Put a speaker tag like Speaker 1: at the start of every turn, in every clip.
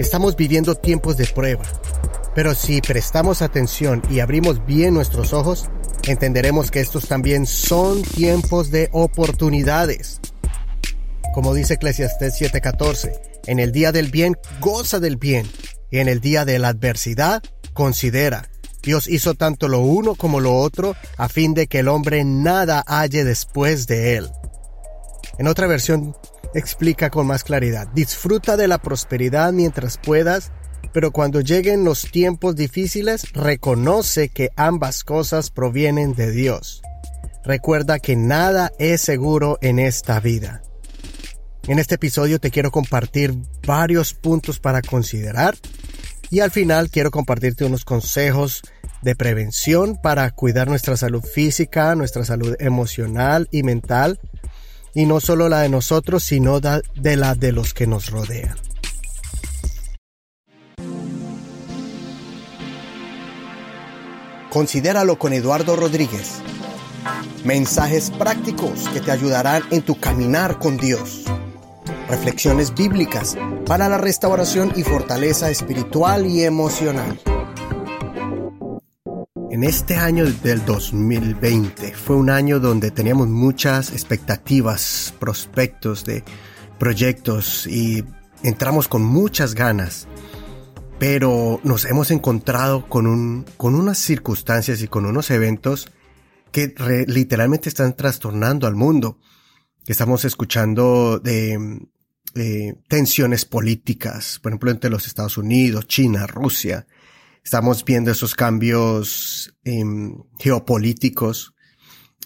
Speaker 1: Estamos viviendo tiempos de prueba, pero si prestamos atención y abrimos bien nuestros ojos, entenderemos que estos también son tiempos de oportunidades. Como dice Eclesiastes 7:14, en el día del bien goza del bien y en el día de la adversidad considera. Dios hizo tanto lo uno como lo otro a fin de que el hombre nada halle después de él. En otra versión explica con más claridad, disfruta de la prosperidad mientras puedas, pero cuando lleguen los tiempos difíciles, reconoce que ambas cosas provienen de Dios. Recuerda que nada es seguro en esta vida. En este episodio te quiero compartir varios puntos para considerar y al final quiero compartirte unos consejos de prevención para cuidar nuestra salud física, nuestra salud emocional y mental y no solo la de nosotros, sino de la de los que nos rodean. Considéralo con Eduardo Rodríguez. Mensajes prácticos que te ayudarán en tu caminar con Dios. Reflexiones bíblicas para la restauración y fortaleza espiritual y emocional. En este año del 2020 fue un año donde teníamos muchas expectativas, prospectos de proyectos y entramos con muchas ganas, pero nos hemos encontrado con, un, con unas circunstancias y con unos eventos que literalmente están trastornando al mundo. Estamos escuchando de tensiones políticas, por ejemplo, entre los Estados Unidos, China, Rusia, Estamos viendo esos cambios em, geopolíticos,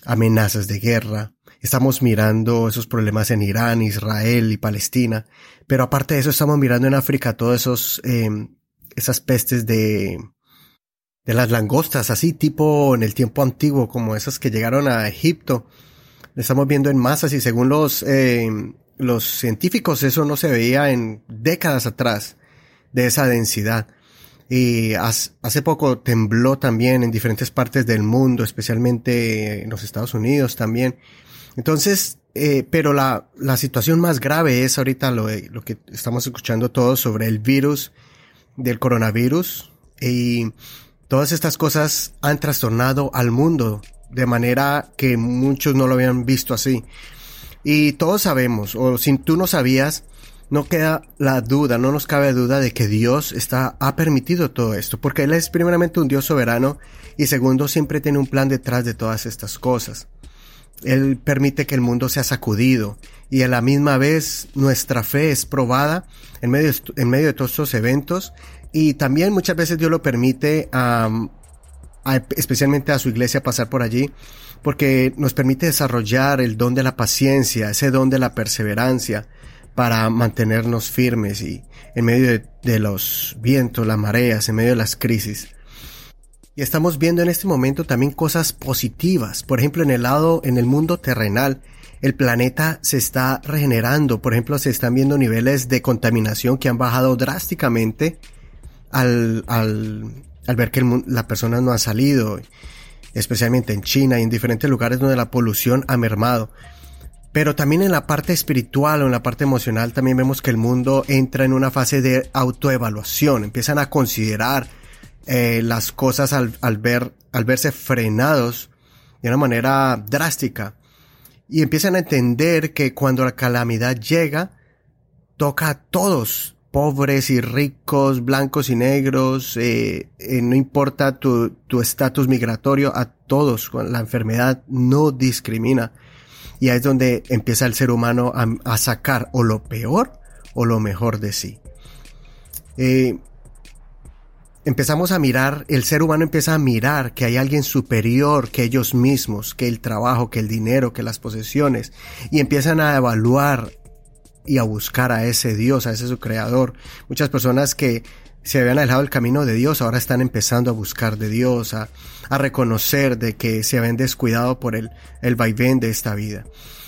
Speaker 1: amenazas de guerra. Estamos mirando esos problemas en Irán, Israel y Palestina. Pero aparte de eso, estamos mirando en África todos esos, em, esas pestes de, de las langostas, así tipo en el tiempo antiguo, como esas que llegaron a Egipto. Estamos viendo en masas y según los, em, los científicos eso no se veía en décadas atrás de esa densidad. Y hace poco tembló también en diferentes partes del mundo, especialmente en los Estados Unidos también. Entonces, eh, pero la, la situación más grave es ahorita lo, lo que estamos escuchando todos sobre el virus del coronavirus y todas estas cosas han trastornado al mundo de manera que muchos no lo habían visto así. Y todos sabemos, o si tú no sabías, no queda la duda, no nos cabe duda de que Dios está, ha permitido todo esto, porque Él es primeramente un Dios soberano y segundo siempre tiene un plan detrás de todas estas cosas. Él permite que el mundo sea sacudido y a la misma vez nuestra fe es probada en medio, en medio de todos estos eventos y también muchas veces Dios lo permite especialmente a su iglesia pasar por allí porque nos permite desarrollar el don de la paciencia, ese don de la perseverancia, para mantenernos firmes y en medio de, los vientos, las mareas, en medio de las crisis. Y estamos viendo en este momento también cosas positivas. Por ejemplo, en el lado, en el mundo terrenal, el planeta se está regenerando. Por ejemplo, se están viendo niveles de contaminación que han bajado drásticamente al, al, ver que el, la persona no ha salido, especialmente en China y en diferentes lugares donde la polución ha mermado. Pero también en la parte espiritual o en la parte emocional también vemos que el mundo entra en una fase de autoevaluación. Empiezan a considerar eh, las cosas al, ver, al verse frenados de una manera drástica. Y empiezan a entender que cuando la calamidad llega, toca a todos, pobres y ricos, blancos y negros, eh, eh, no importa tu estatus migratorio, a todos. La enfermedad no discrimina. Y ahí es donde empieza el ser humano a, sacar o lo peor o lo mejor de sí. Eh, empezamos a mirar, el ser humano empieza a mirar que hay alguien superior que ellos mismos, que el trabajo, que el dinero, que las posesiones, y empiezan a evaluar y a buscar a ese Dios, a ese su creador. Muchas personas que se habían alejado del camino de Dios, ahora están empezando a buscar de Dios, a, a reconocer de que se habían descuidado por el, el vaivén de esta vida.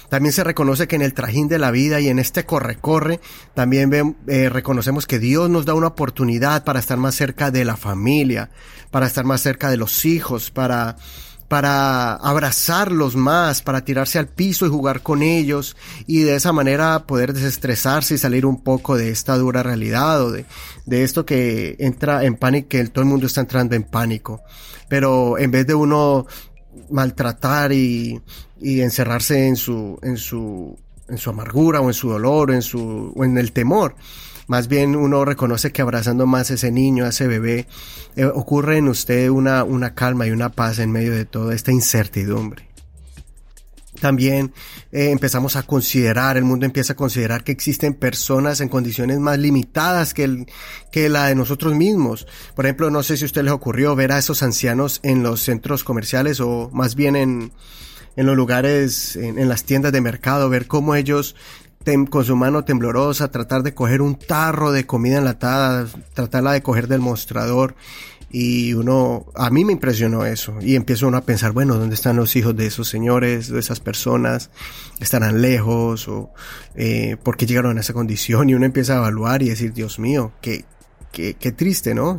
Speaker 1: También se reconoce que en el trajín de la vida y en este corre-corre, también eh, reconocemos que Dios nos da una oportunidad para estar más cerca de la familia, para estar más cerca de los hijos, para para abrazarlos más, para tirarse al piso y jugar con ellos y de esa manera poder desestresarse y salir un poco de esta dura realidad o de, de esto que entra en pánico, que todo el mundo está entrando en pánico. Pero en vez de uno maltratar y, y encerrarse en su, en su, en su amargura o en su dolor o en su, o en el temor, más bien uno reconoce que abrazando más a ese niño, a ese bebé, eh, ocurre en usted una, una calma y una paz en medio de toda esta incertidumbre. También eh, empezamos a considerar, el mundo empieza a considerar que existen personas en condiciones más limitadas que, el, que la de nosotros mismos. Por ejemplo, no sé si a usted les ocurrió ver a esos ancianos en los centros comerciales o más bien en, en los lugares, en, en las tiendas de mercado, ver cómo ellos con su mano temblorosa, tratar de coger un tarro de comida enlatada, tratarla de coger del mostrador. Y uno, a mí me impresionó eso. Y empiezo uno a pensar, bueno, ¿dónde están los hijos de esos señores, de esas personas? ¿Estarán lejos? ¿O eh, por qué llegaron a esa condición? Y uno empieza a evaluar y decir, Dios mío, qué, qué, qué triste, ¿no?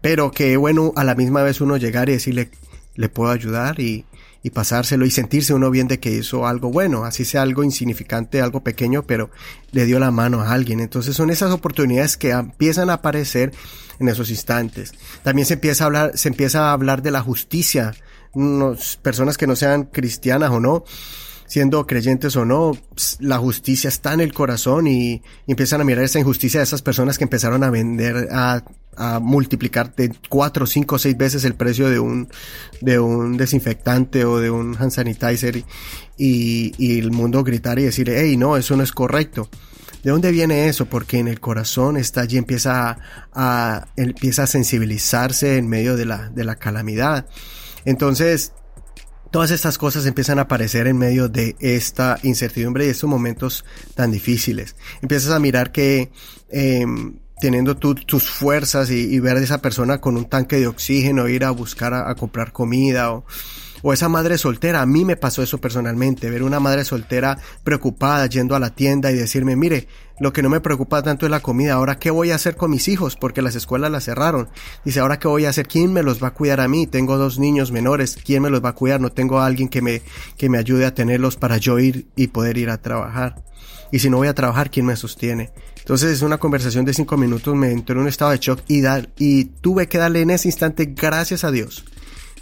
Speaker 1: Pero que bueno, a la misma vez uno llegar y decirle, le puedo ayudar y, y pasárselo y sentirse uno bien de que hizo algo bueno, así sea algo insignificante, algo pequeño, pero le dio la mano a alguien. Entonces son esas oportunidades que empiezan a aparecer en esos instantes. También se empieza a hablar, se empieza a hablar de la justicia, personas que no sean cristianas o no, siendo creyentes o no, la justicia está en el corazón y, empiezan a mirar esa injusticia de esas personas que empezaron a vender, a, a multiplicar de cuatro, cinco, seis veces el precio de un, de un desinfectante o de un hand sanitizer y, y el mundo gritar y decir, hey, no, eso no es correcto. ¿De dónde viene eso? Porque en el corazón está allí, empieza a, empieza a sensibilizarse en medio de la, de la calamidad. Entonces, Todas estas cosas empiezan a aparecer en medio de esta incertidumbre y estos momentos tan difíciles. Empiezas a mirar que eh, teniendo tus fuerzas y, ver a esa persona con un tanque de oxígeno, ir a buscar a, comprar comida o, o esa madre soltera. A mí me pasó eso personalmente, ver una madre soltera preocupada yendo a la tienda y decirme, mire, lo que no me preocupa tanto es la comida, ahora qué voy a hacer con mis hijos porque las escuelas las cerraron. Dice, ahora qué voy a hacer, quién me los va a cuidar a mí, tengo dos niños menores, quién me los va a cuidar, no tengo a alguien que me, que me ayude a tenerlos para yo ir y poder ir a trabajar. Y si no voy a trabajar, ¿quién me sostiene? Entonces es una conversación de cinco minutos, me entró en un estado de shock y, dar, y tuve que darle en ese instante gracias a Dios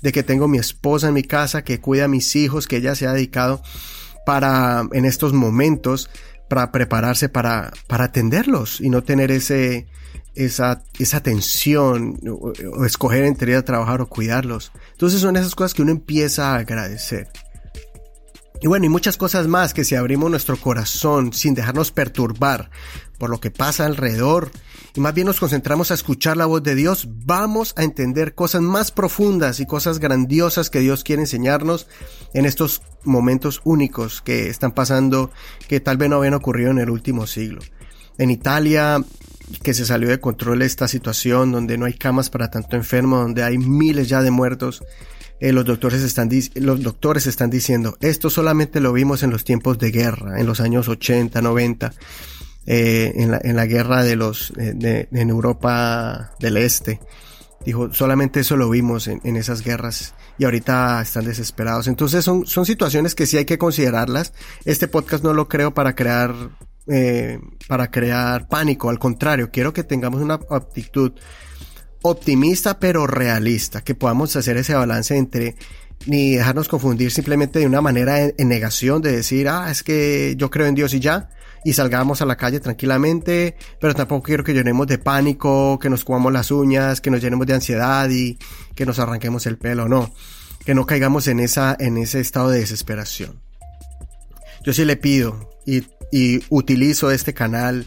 Speaker 1: de que tengo mi esposa en mi casa, que cuida a mis hijos, que ella se ha dedicado para en estos momentos para prepararse para, para atenderlos y no tener ese, esa, esa tensión o, o escoger entre ir a trabajar o cuidarlos. Entonces son esas cosas que uno empieza a agradecer. Y bueno, y muchas cosas más que si abrimos nuestro corazón sin dejarnos perturbar por lo que pasa alrededor. Y más bien nos concentramos a escuchar la voz de Dios, vamos a entender cosas más profundas y cosas grandiosas que Dios quiere enseñarnos en estos momentos únicos que están pasando que tal vez no habían ocurrido en el último siglo. En Italia, que se salió de control esta situación donde no hay camas para tanto enfermo, donde hay miles ya de muertos, eh, los, doctores están los doctores están diciendo, esto solamente lo vimos en los tiempos de guerra, en los años 80, 90, eh, en, la, en, la, guerra de los, eh, de, en Europa del Este. Dijo, solamente eso lo vimos en, en, esas guerras y ahorita están desesperados. Entonces son, son situaciones que sí hay que considerarlas. Este podcast no lo creo para crear, eh, para crear pánico. Al contrario, quiero que tengamos una actitud optimista pero realista, que podamos hacer ese balance entre ni dejarnos confundir simplemente de una manera en, negación de decir, ah, es que yo creo en Dios y ya, y salgamos a la calle tranquilamente, pero tampoco quiero que llenemos de pánico, que nos comamos las uñas, que nos llenemos de ansiedad y que nos arranquemos el pelo, no, que no caigamos en esa, en ese estado de desesperación. Yo sí le pido y, y utilizo este canal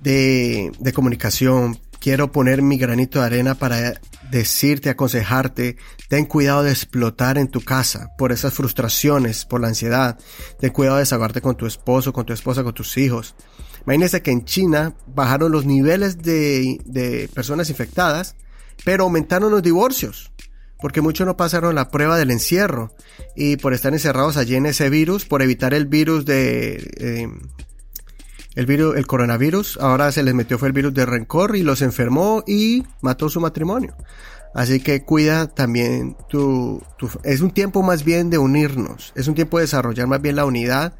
Speaker 1: de, de comunicación quiero poner mi granito de arena para decirte, aconsejarte, ten cuidado de explotar en tu casa por esas frustraciones, por la ansiedad, ten cuidado de desahogarte con tu esposo, con tu esposa, con tus hijos. Imagínese que en China bajaron los niveles de, de personas infectadas, pero aumentaron los divorcios, porque muchos no pasaron la prueba del encierro y por estar encerrados allí en ese virus, por evitar el virus de... Eh, el virus, el coronavirus, ahora se les metió fue el virus de rencor y los enfermó y mató su matrimonio. Así que cuida también tu, es un tiempo más bien de unirnos, es un tiempo de desarrollar más bien la unidad,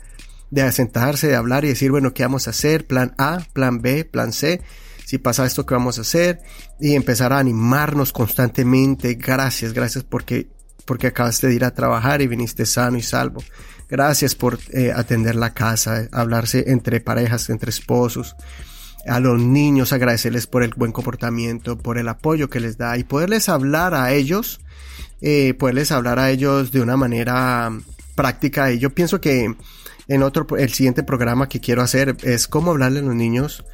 Speaker 1: de sentarse, de hablar y decir, bueno, ¿qué vamos a hacer? Plan A, plan B, plan C. Si pasa esto, ¿qué vamos a hacer? Y empezar a animarnos constantemente. Gracias, gracias porque, porque acabaste de ir a trabajar y viniste sano y salvo. Gracias por eh, atender la casa, hablarse entre parejas, entre esposos a los niños, agradecerles por el buen comportamiento, por el apoyo que les da y poderles hablar a ellos, eh, poderles hablar a ellos de una manera práctica. Y yo pienso que en otro, el siguiente programa que quiero hacer es cómo hablarle a los niños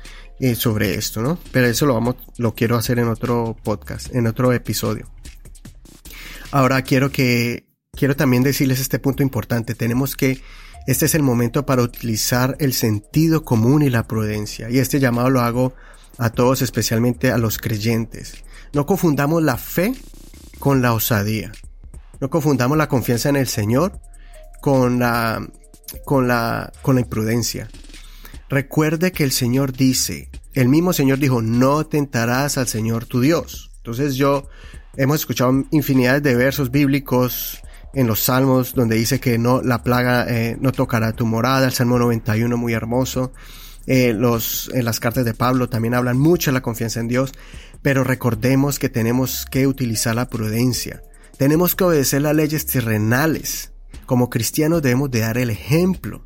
Speaker 1: eh, sobre esto, ¿no? Pero eso lo vamos, lo quiero hacer en otro podcast, en otro episodio. Ahora quiero que, quiero también decirles este punto importante. Tenemos que este es el momento para utilizar el sentido común y la prudencia. Y este llamado lo hago a todos, especialmente a los creyentes. No confundamos la fe con la osadía. No confundamos la confianza en el Señor con la, con la, con la imprudencia. Recuerde que el Señor dice, el mismo Señor dijo, no tentarás al Señor tu Dios. Entonces yo hemos escuchado infinidad de versos bíblicos en los salmos donde dice que no la plaga eh, no tocará tu morada, el Salmo 91 muy hermoso. Eh, los, en las cartas de Pablo también hablan mucho de la confianza en Dios, pero recordemos que tenemos que utilizar la prudencia. Tenemos que obedecer las leyes terrenales. Como cristianos debemos de dar el ejemplo.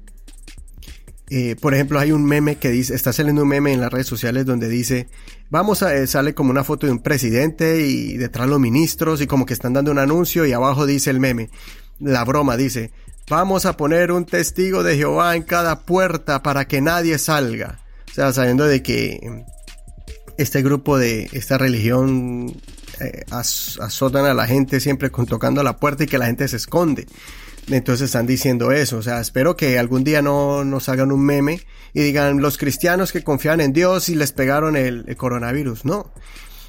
Speaker 1: Eh, por ejemplo, hay un meme que dice, está saliendo un meme en las redes sociales donde dice, vamos a, eh, sale como una foto de un presidente y detrás los ministros y como que están dando un anuncio y abajo dice el meme, la broma dice, vamos a poner un testigo de Jehová en cada puerta para que nadie salga. O sea, sabiendo de que este grupo de esta religión eh, azotan a la gente siempre con tocando a la puerta y que la gente se esconde. Entonces están diciendo eso. O sea, espero que algún día no nos hagan un meme y digan los cristianos que confían en Dios y les pegaron el, coronavirus. No.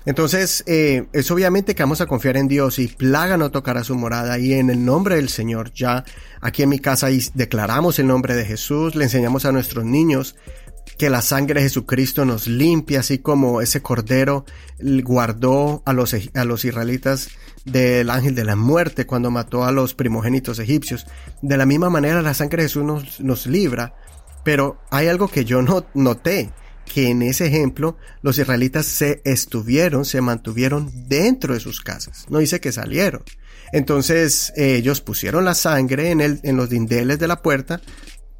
Speaker 1: Entonces, eh, es obviamente que vamos a confiar en Dios y plaga no tocará su morada y en el nombre del Señor ya aquí en mi casa declaramos el nombre de Jesús, le enseñamos a nuestros niños que la sangre de Jesucristo nos limpia, así como ese cordero guardó a los, a los israelitas del ángel de la muerte cuando mató a los primogénitos egipcios. De la misma manera la sangre de Jesús nos, nos libra, pero hay algo que yo no noté, que en ese ejemplo los israelitas se estuvieron, se mantuvieron dentro de sus casas, no dice que salieron. Entonces ellos pusieron la sangre en, el, en los dindeles de la puerta,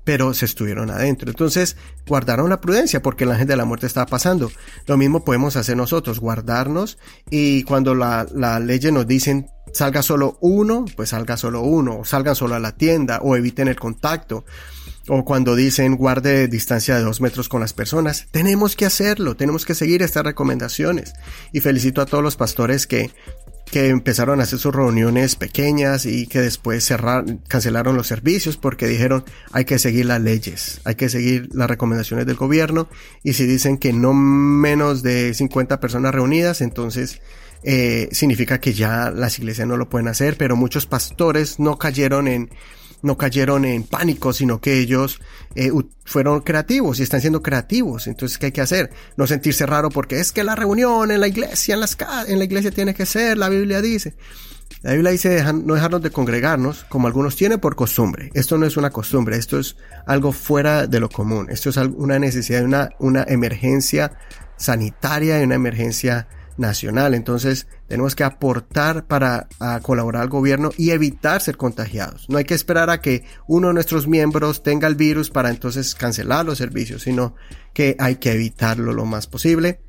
Speaker 1: pero se estuvieron adentro. Entonces guardaron la prudencia porque el ángel de la muerte estaba pasando. Lo mismo podemos hacer nosotros, guardarnos y cuando la, la ley nos dicen salga solo uno, pues salga solo uno, o salgan solo a la tienda, o eviten el contacto, o cuando dicen guarde distancia de dos metros con las personas, tenemos que hacerlo, tenemos que seguir estas recomendaciones. Y felicito a todos los pastores que que empezaron a hacer sus reuniones pequeñas y que después cancelaron los servicios porque dijeron hay que seguir las leyes, hay que seguir las recomendaciones del gobierno y si dicen que no menos de 50 personas reunidas, entonces eh, significa que ya las iglesias no lo pueden hacer, pero muchos pastores no cayeron en no cayeron en pánico, sino que ellos eh, fueron creativos y están siendo creativos. Entonces, ¿qué hay que hacer? No sentirse raro porque es que la reunión en la iglesia, en, las, en la iglesia tiene que ser, la Biblia dice. La Biblia dice no dejarnos de congregarnos como algunos tienen por costumbre. Esto no es una costumbre, esto es algo fuera de lo común. Esto es una necesidad, una, una emergencia sanitaria y una emergencia nacional. Entonces tenemos que aportar para colaborar al gobierno y evitar ser contagiados. No hay que esperar a que uno de nuestros miembros tenga el virus para entonces cancelar los servicios, sino que hay que evitarlo lo más posible.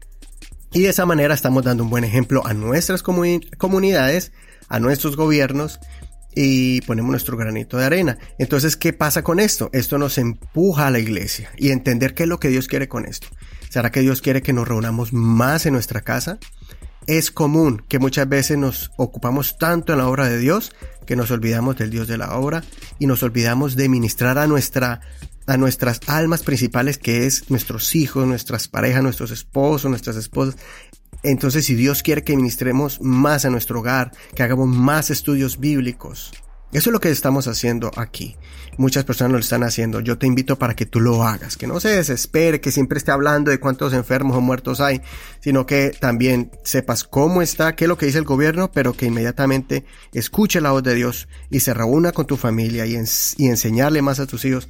Speaker 1: Y de esa manera estamos dando un buen ejemplo a nuestras comunidades, a nuestros gobiernos y ponemos nuestro granito de arena. Entonces, ¿qué pasa con esto? Esto nos empuja a la iglesia y entender qué es lo que Dios quiere con esto. ¿Será que Dios quiere que nos reunamos más en nuestra casa? Es común que muchas veces nos ocupamos tanto en la obra de Dios que nos olvidamos del Dios de la obra y nos olvidamos de ministrar a nuestra a nuestras almas principales que es nuestros hijos, nuestras parejas, nuestros esposos, nuestras esposas. Entonces, si Dios quiere que ministremos más a nuestro hogar, que hagamos más estudios bíblicos, Eso es lo que estamos haciendo aquí. Muchas personas lo están haciendo. Yo te invito para que tú lo hagas, que no se desespere, que siempre esté hablando de cuántos enfermos o muertos hay, sino que también sepas cómo está, qué es lo que dice el gobierno, pero que inmediatamente escuche la voz de Dios y se reúna con tu familia y, enseñarle más a tus hijos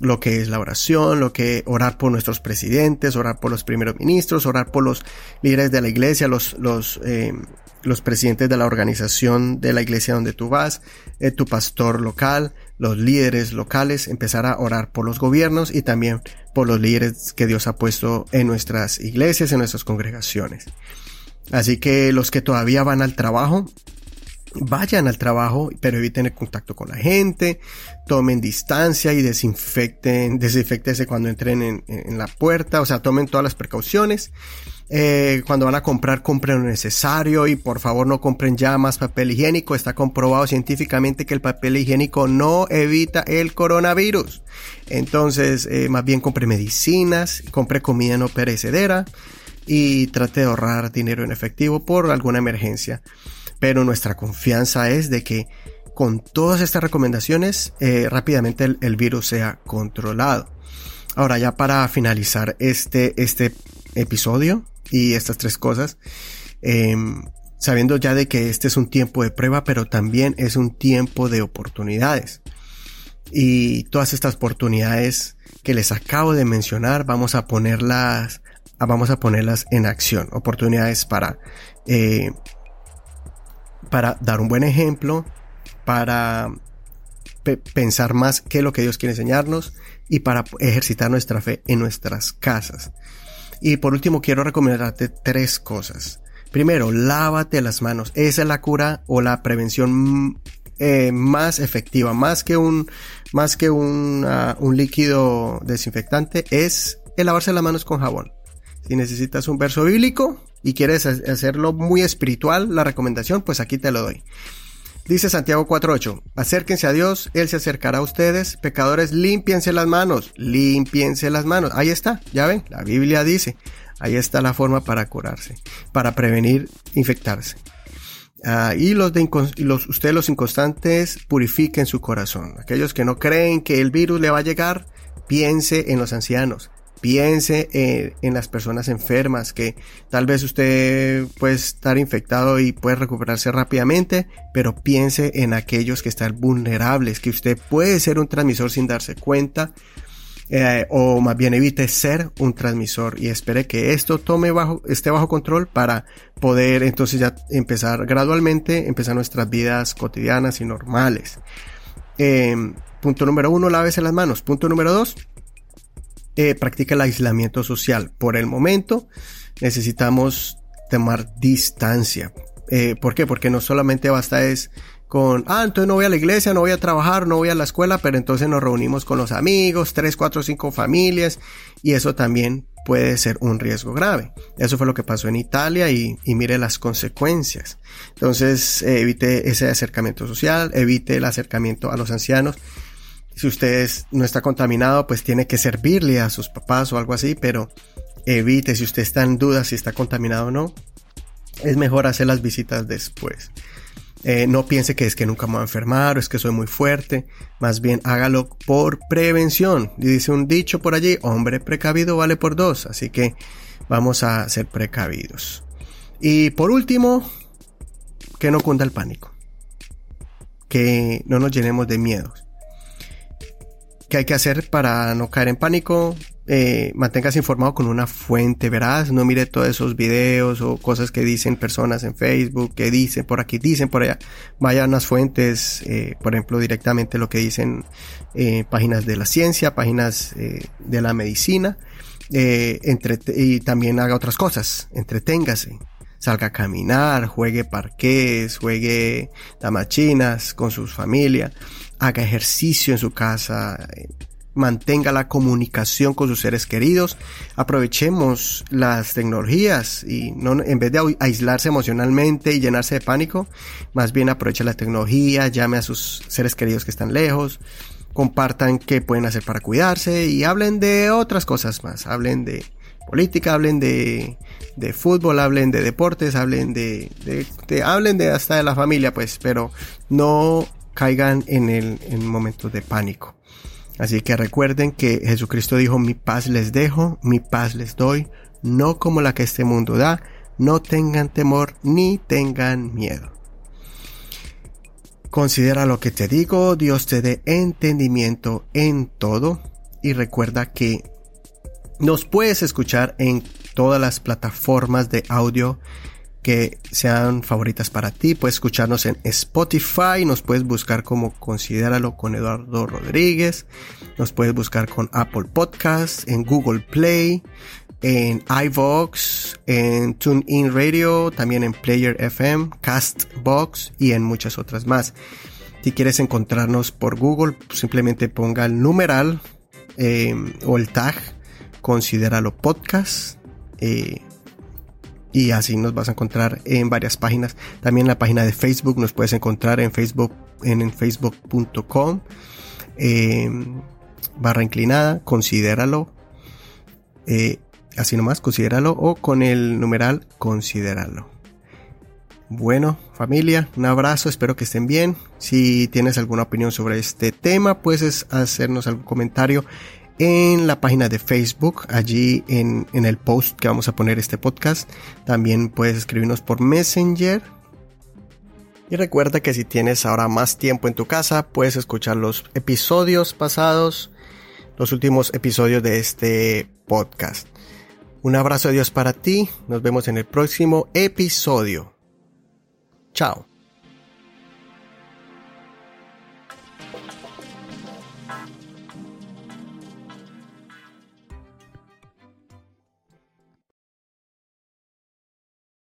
Speaker 1: lo que es la oración, lo que orar por nuestros presidentes, orar por los primeros ministros, orar por los líderes de la iglesia, los, los, eh, los presidentes de la organización de la iglesia donde tú vas, eh, tu pastor local, los líderes locales, empezar a orar por los gobiernos y también por los líderes que Dios ha puesto en nuestras iglesias, en nuestras congregaciones. Así que los que todavía van al trabajo, vayan al trabajo, pero eviten el contacto con la gente, tomen distancia y desinfecten, desinfectense cuando entren en, la puerta, o sea, tomen todas las precauciones. Eh, cuando van a comprar, compren lo necesario y por favor no compren ya más papel higiénico. Está comprobado científicamente que el papel higiénico no evita el coronavirus. Entonces, eh, más bien compre medicinas, compre comida no perecedera y trate de ahorrar dinero en efectivo por alguna emergencia pero nuestra confianza es de que con todas estas recomendaciones eh, rápidamente el, virus sea controlado. Ahora ya para finalizar este, este episodio y estas tres cosas, em, sabiendo ya de que este es un tiempo de prueba, pero también es un tiempo de oportunidades. Y todas estas oportunidades que les acabo de mencionar, vamos a ponerlas, vamos a ponerlas en acción. Oportunidades para eh, para dar un buen ejemplo, para pensar más qué es lo que Dios quiere enseñarnos y para ejercitar nuestra fe en nuestras casas. Y por último quiero recomendarte tres cosas. Primero, lávate las manos. Esa es la cura o la prevención mm, eh, más efectiva, más que un, más que un, un líquido desinfectante, es el lavarse las manos con jabón. Si necesitas un verso bíblico, y quieres hacerlo muy espiritual, la recomendación, pues aquí te lo doy. Dice Santiago 4.8, acérquense a Dios, Él se acercará a ustedes, pecadores, límpiense las manos, límpiense las manos. Ahí está, ya ven, la Biblia dice, ahí está la forma para curarse, para prevenir infectarse. Ah, y los, de los, ustedes los inconstantes purifiquen su corazón. Aquellos que no creen que el virus le va a llegar, piense en los ancianos, piense eh, en, las personas enfermas, que tal vez usted puede estar infectado y puede recuperarse rápidamente, pero piense en aquellos que están vulnerables, que usted puede ser un transmisor sin darse cuenta, eh, o más bien evite ser un transmisor y espere que esto tome bajo, esté bajo control para poder entonces ya empezar gradualmente, empezar nuestras vidas cotidianas y normales. Em, punto número uno, lávese las manos. Punto número dos, eh, practica el aislamiento social. Por el momento necesitamos tomar distancia. Eh, ¿Por qué? Porque no solamente basta es con, ah, entonces no voy a la iglesia, no voy a trabajar, no voy a la escuela, pero entonces nos reunimos con los amigos, tres, cuatro, cinco familias, y eso también puede ser un riesgo grave. Eso fue lo que pasó en Italia y, mire las consecuencias. Entonces, eh, evite ese acercamiento social, evite el acercamiento a los ancianos si usted no está contaminado, pues tiene que servirle a sus papás o algo así, pero evite si usted está en duda si está contaminado o no. Es mejor hacer las visitas después. Eh, no piense que es que nunca me voy a enfermar o es que soy muy fuerte. Más bien hágalo por prevención. Dice un dicho por allí, hombre precavido vale por dos. Así que vamos a ser precavidos. Y por último, que no cunda el pánico. Que no nos llenemos de miedos ¿Qué hay que hacer para no caer en pánico? Eh, manténgase informado con una fuente veraz, no mire todos esos videos o cosas que dicen personas en Facebook, que dicen por aquí, dicen por allá. Vaya a unas fuentes, eh, por ejemplo, directamente lo que dicen eh, páginas de la ciencia, páginas de la medicina, entre, y también haga otras cosas, entreténgase. Salga a caminar, juegue parques, juegue damachinas con su familia haga ejercicio en su casa, mantenga la comunicación con sus seres queridos, aprovechemos las tecnologías y no, en vez de aislarse emocionalmente y llenarse de pánico, más bien aproveche la tecnología, llame a sus seres queridos que están lejos, compartan qué pueden hacer para cuidarse y hablen de otras cosas más, hablen de política, hablen de, de fútbol, hablen de deportes, hablen de, de, de, hablen de hasta de la familia, pues, pero no caigan en el en momento de pánico. Así que recuerden que Jesucristo dijo, mi paz les dejo, mi paz les doy, no como la que este mundo da, no tengan temor ni tengan miedo. Considera lo que te digo, Dios te dé entendimiento en todo y recuerda que nos puedes escuchar en todas las plataformas de audio que sean favoritas para ti. Puedes escucharnos en Spotify, nos puedes buscar como Considéralo con Eduardo Rodríguez, nos puedes buscar con Apple Podcasts, en Google Play, en iVox, en TuneIn Radio, también en Player FM, Castbox y en muchas otras más. Si quieres encontrarnos por Google, simplemente ponga el numeral eh, o el tag Considéralo Podcast. Eh, y así nos vas a encontrar en varias páginas. También la página de Facebook nos puedes encontrar en Facebook en, facebook.com eh, barra inclinada, considéralo. Eh, así nomás, considéralo o con el numeral considéralo. Bueno, familia, un abrazo, espero que estén bien. Si tienes alguna opinión sobre este tema, puedes hacernos algún comentario en la página de Facebook, allí en, el post que vamos a poner este podcast. También puedes escribirnos por Messenger. Y recuerda que si tienes ahora más tiempo en tu casa, puedes escuchar los episodios pasados, los últimos episodios de este podcast. Un abrazo de Dios para ti. Nos vemos en el próximo episodio. Chao.